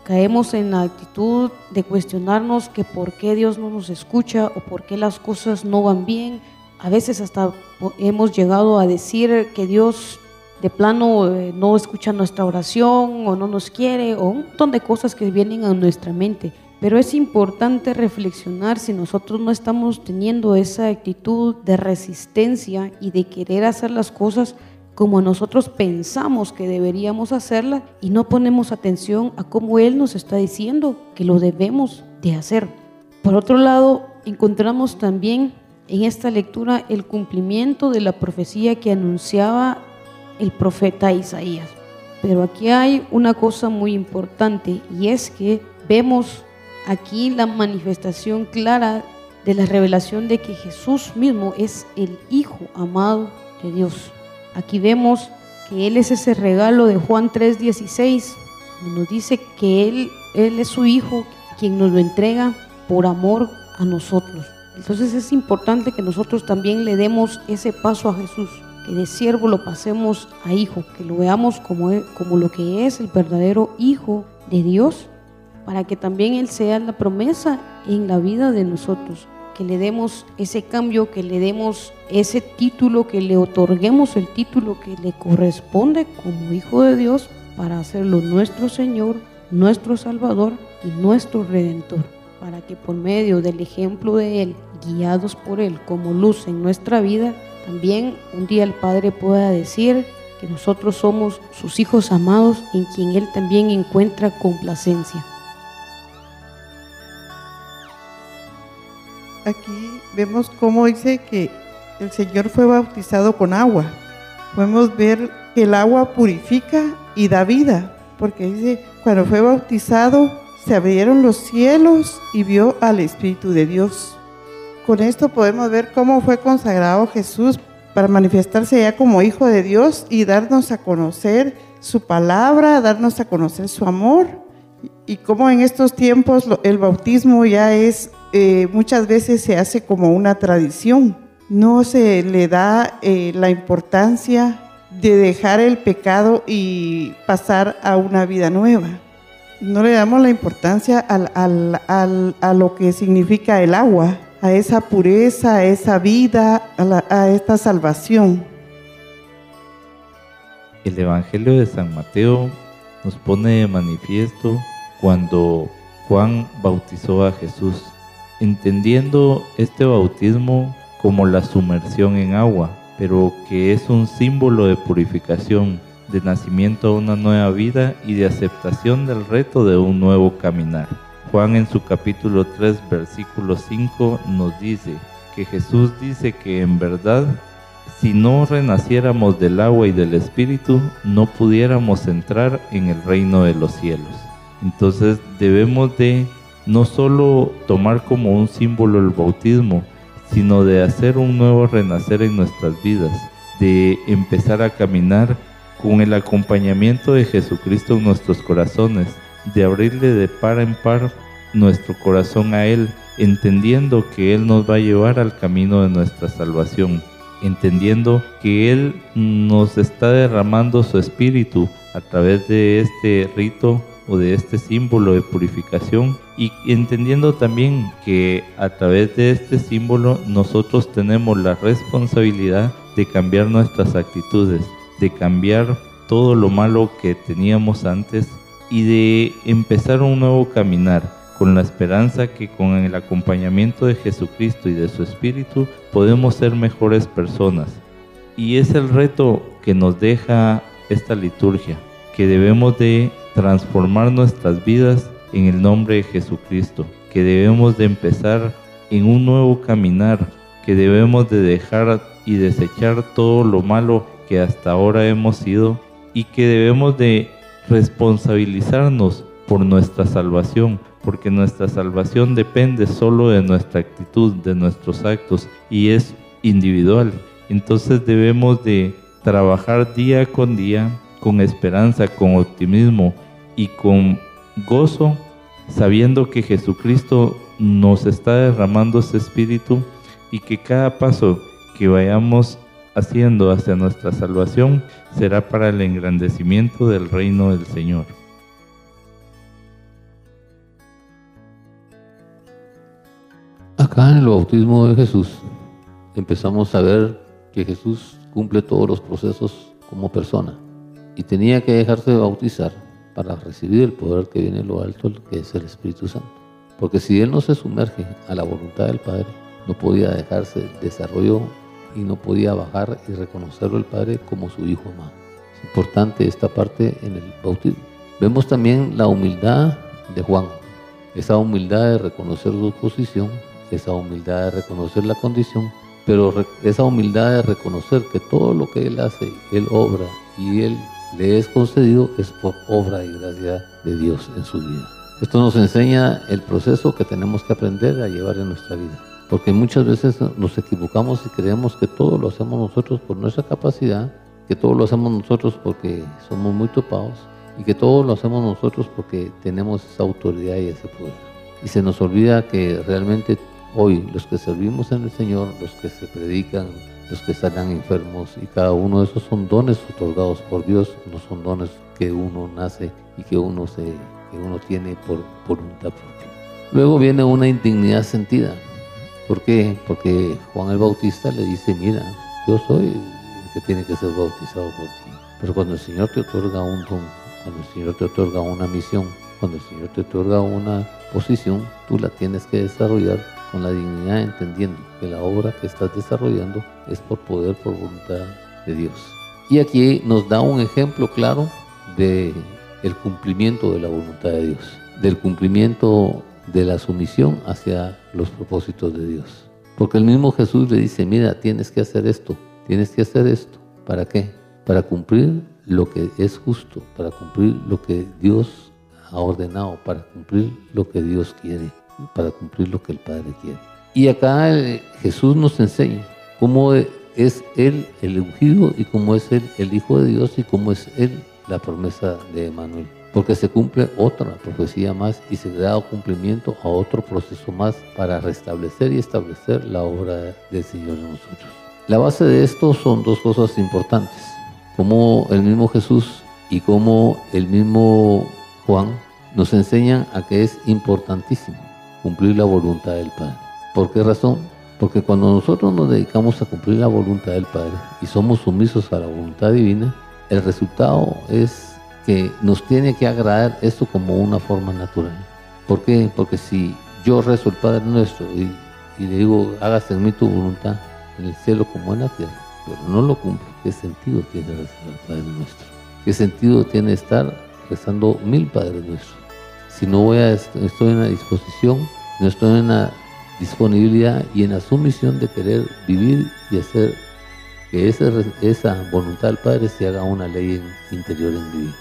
caemos en la actitud de cuestionarnos que por qué Dios no nos escucha o por qué las cosas no van bien a veces hasta hemos llegado a decir que Dios de plano eh, no escucha nuestra oración o no nos quiere o un montón de cosas que vienen a nuestra mente. Pero es importante reflexionar si nosotros no estamos teniendo esa actitud de resistencia y de querer hacer las cosas como nosotros pensamos que deberíamos hacerlas y no ponemos atención a cómo Él nos está diciendo que lo debemos de hacer. Por otro lado, encontramos también en esta lectura el cumplimiento de la profecía que anunciaba el profeta Isaías. Pero aquí hay una cosa muy importante y es que vemos aquí la manifestación clara de la revelación de que Jesús mismo es el Hijo amado de Dios. Aquí vemos que Él es ese regalo de Juan 3:16, nos dice que Él, es su Hijo quien nos lo entrega por amor a nosotros. Entonces es importante que nosotros también le demos ese paso a Jesús, que de siervo lo pasemos a hijo, que lo veamos como lo que es el verdadero hijo de Dios, para que también Él sea la promesa en la vida de nosotros, que le demos ese cambio, que le demos ese título, que le otorguemos el título que le corresponde como hijo de Dios para hacerlo nuestro Señor, nuestro Salvador y nuestro Redentor para que por medio del ejemplo de Él, guiados por Él como luz en nuestra vida, también un día el Padre pueda decir que nosotros somos sus hijos amados en quien Él también encuentra complacencia. Aquí vemos cómo dice que el Señor fue bautizado con agua. Podemos ver que el agua purifica y da vida, porque dice, cuando fue bautizado se abrieron los cielos y vio al Espíritu de Dios. Con esto podemos ver cómo fue consagrado Jesús para manifestarse ya como Hijo de Dios y darnos a conocer su palabra, darnos a conocer su amor y cómo en estos tiempos el bautismo ya es eh, muchas veces se hace como una tradición. No se le da eh, la importancia de dejar el pecado y pasar a una vida nueva. No le damos la importancia al- al- al- a lo que significa el agua, a esa pureza, a esa vida, a, a esta salvación. El Evangelio de San Mateo nos pone de manifiesto cuando Juan bautizó a Jesús, entendiendo este bautismo como la sumersión en agua, pero que es un símbolo de purificación, de nacimiento a una nueva vida y de aceptación del reto de un nuevo caminar. Juan en su capítulo 3, versículo 5 nos dice que Jesús dice que en verdad si no renaciéramos del agua y del espíritu, no pudiéramos entrar en el reino de los cielos. Entonces debemos de no solo tomar como un símbolo el bautismo, sino de hacer un nuevo renacer en nuestras vidas, de empezar a caminar con el acompañamiento de Jesucristo en nuestros corazones, de abrirle de par en par nuestro corazón a Él, entendiendo que Él nos va a llevar al camino de nuestra salvación entendiendo que Él nos está derramando su espíritu a través de este rito o de este símbolo de purificación y entendiendo también que a través de este símbolo nosotros tenemos la responsabilidad de cambiar nuestras actitudes, de cambiar todo lo malo que teníamos antes y de empezar un nuevo caminar con la esperanza que con el acompañamiento de Jesucristo y de su Espíritu podemos ser mejores personas. Y es el reto que nos deja esta liturgia, que debemos de transformar nuestras vidas en el nombre de Jesucristo, que debemos de empezar en un nuevo caminar, que debemos de dejar y desechar todo lo malo que hasta ahora hemos sido y que debemos de responsabilizarnos por nuestra salvación, porque nuestra salvación depende solo de nuestra actitud, de nuestros actos y es individual. Entonces debemos de trabajar día con día con esperanza, con optimismo y con gozo, sabiendo que Jesucristo nos está derramando ese espíritu y que cada paso que vayamos haciendo hacia nuestra salvación será para el engrandecimiento del reino del Señor. Acá en el bautismo de Jesús empezamos a ver que Jesús cumple todos los procesos como persona y tenía que dejarse de bautizar para recibir el poder que viene de lo alto, que es el Espíritu Santo. Porque si Él no se sumerge a la voluntad del Padre, no podía dejarse el desarrollo y no podía bajar y reconocerlo el Padre como su Hijo amado. Es importante esta parte en el bautismo. Vemos también la humildad de Juan, esa humildad de reconocer su posición, esa humildad de reconocer la condición, pero esa humildad de reconocer que todo lo que Él hace, Él obra y Él le es concedido es por obra y gracia de Dios en su vida. Esto nos enseña el proceso que tenemos que aprender a llevar en nuestra vida. Porque muchas veces nos equivocamos y creemos que todo lo hacemos nosotros por nuestra capacidad, que todo lo hacemos nosotros porque somos muy topados y que todo lo hacemos nosotros porque tenemos esa autoridad y ese poder. Y se nos olvida que realmente hoy los que servimos en el Señor, los que se predican, los que sanan enfermos y cada uno de esos son dones otorgados por Dios, no son dones que uno nace y que uno, se, que uno tiene por voluntad propia. Luego viene una indignidad sentida. ¿Por qué? Porque Juan el Bautista le dice, mira, yo soy el que tiene que ser bautizado por ti. Pero cuando el Señor te otorga un don, cuando el Señor te otorga una misión, cuando el Señor te otorga una posición, tú la tienes que desarrollar la dignidad, entendiendo que la obra que estás desarrollando es por poder, por voluntad de Dios. Y aquí nos da un ejemplo claro de el cumplimiento de la voluntad de Dios, del cumplimiento de la sumisión hacia los propósitos de Dios. Porque el mismo Jesús le dice, mira, tienes que hacer esto, tienes que hacer esto. ¿Para qué? Para cumplir lo que es justo, para cumplir lo que Dios ha ordenado, para cumplir lo que Dios quiere, para cumplir lo que el Padre quiere. Y acá eh, Jesús nos enseña cómo es Él el ungido y cómo es Él el Hijo de Dios y cómo es Él la promesa de Emanuel. porque se cumple otra profecía más y se da cumplimiento a otro proceso más para restablecer y establecer la obra del Señor en nosotros. La base de esto son dos cosas importantes, como el mismo Jesús y como el mismo Juan nos enseñan a que es importantísimo cumplir la voluntad del Padre. ¿Por qué razón? Porque cuando nosotros nos dedicamos a cumplir la voluntad del Padre y somos sumisos a la voluntad divina, el resultado es que nos tiene que agradar esto como una forma natural. ¿Por qué? Porque si yo rezo el Padre Nuestro y, le digo, hágase en mí tu voluntad, en el cielo como en la tierra, pero no lo cumplo, ¿qué sentido tiene rezar el Padre Nuestro? ¿Qué sentido tiene estar rezando mil Padres Nuestros? Si no voy a, estoy en la disposición, no estoy en la disponibilidad y en la sumisión de querer vivir y hacer que esa, esa voluntad del Padre se haga una ley interior en vida.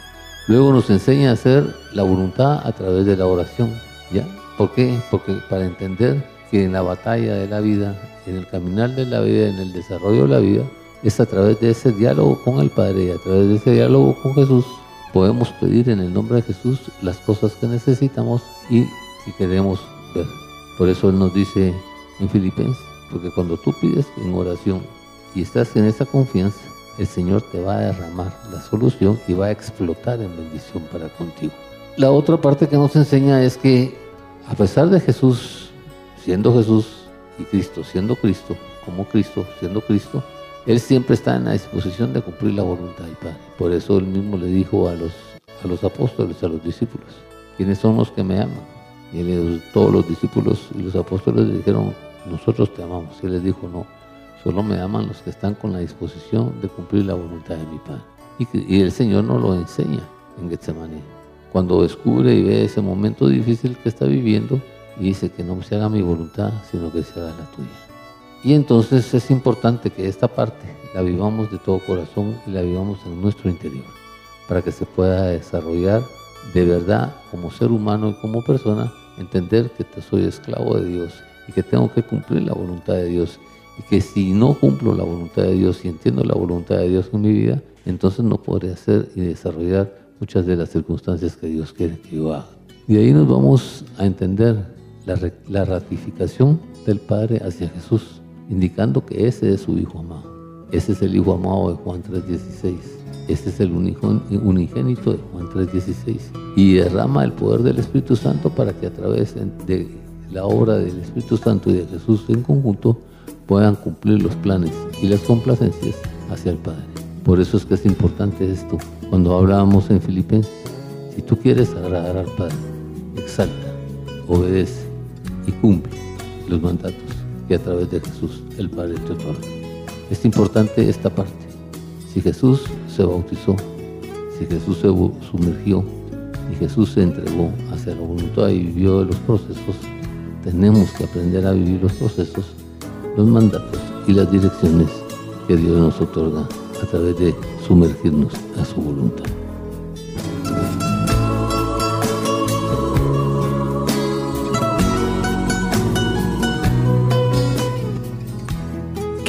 Luego nos enseña a hacer la voluntad a través de la oración. ¿Ya? ¿Por qué? Porque para entender que en la batalla de la vida, en el caminar de la vida, en el desarrollo de la vida, es a través de ese diálogo con el Padre y a través de ese diálogo con Jesús, podemos pedir en el nombre de Jesús las cosas que necesitamos y si queremos ver. Por eso Él nos dice en Filipenses, porque cuando tú pides en oración y estás en esa confianza, el Señor te va a derramar la solución y va a explotar en bendición para contigo. La otra parte que nos enseña es que a pesar de Jesús siendo Jesús y Cristo siendo Cristo, como Cristo siendo Cristo, Él siempre está en la disposición de cumplir la voluntad del Padre. Por eso Él mismo le dijo a los, a los apóstoles, a los discípulos, ¿quiénes son los que me aman? Y todos los discípulos y los apóstoles le dijeron, nosotros te amamos. Y él les dijo, no, Solo me aman los que están con la disposición de cumplir la voluntad de mi Padre. Y, el Señor nos lo enseña en Getsemaní. Cuando descubre y ve ese momento difícil que está viviendo y dice que no se haga mi voluntad, sino que se haga la tuya. Y entonces es importante que esta parte la vivamos de todo corazón y la vivamos en nuestro interior, para que se pueda desarrollar de verdad como ser humano y como persona, entender que soy esclavo de Dios y que tengo que cumplir la voluntad de Dios y que si no cumplo la voluntad de Dios y entiendo la voluntad de Dios en mi vida, entonces no podré hacer y desarrollar muchas de las circunstancias que Dios quiere que yo haga. Y ahí nos vamos a entender la, la ratificación del Padre hacia Jesús, indicando que ese es su Hijo amado. Ese es el Hijo amado de Juan 3.16. Ese es el unigénito de Juan 3.16. Y derrama el poder del Espíritu Santo para que a través de la obra del Espíritu Santo y de Jesús en conjunto puedan cumplir los planes y las complacencias hacia el Padre. Por eso es que es importante esto. Cuando hablábamos en Filipenses, si tú quieres agradar al Padre, exalta, obedece y cumple los mandatos que a través de Jesús el Padre te otorga. Es importante esta parte. Si Jesús se bautizó, si Jesús se sumergió y Jesús se entregó hacia la voluntad y vivió los procesos, tenemos que aprender a vivir los procesos los mandatos y las direcciones que Dios nos otorga a través de sumergirnos a su voluntad.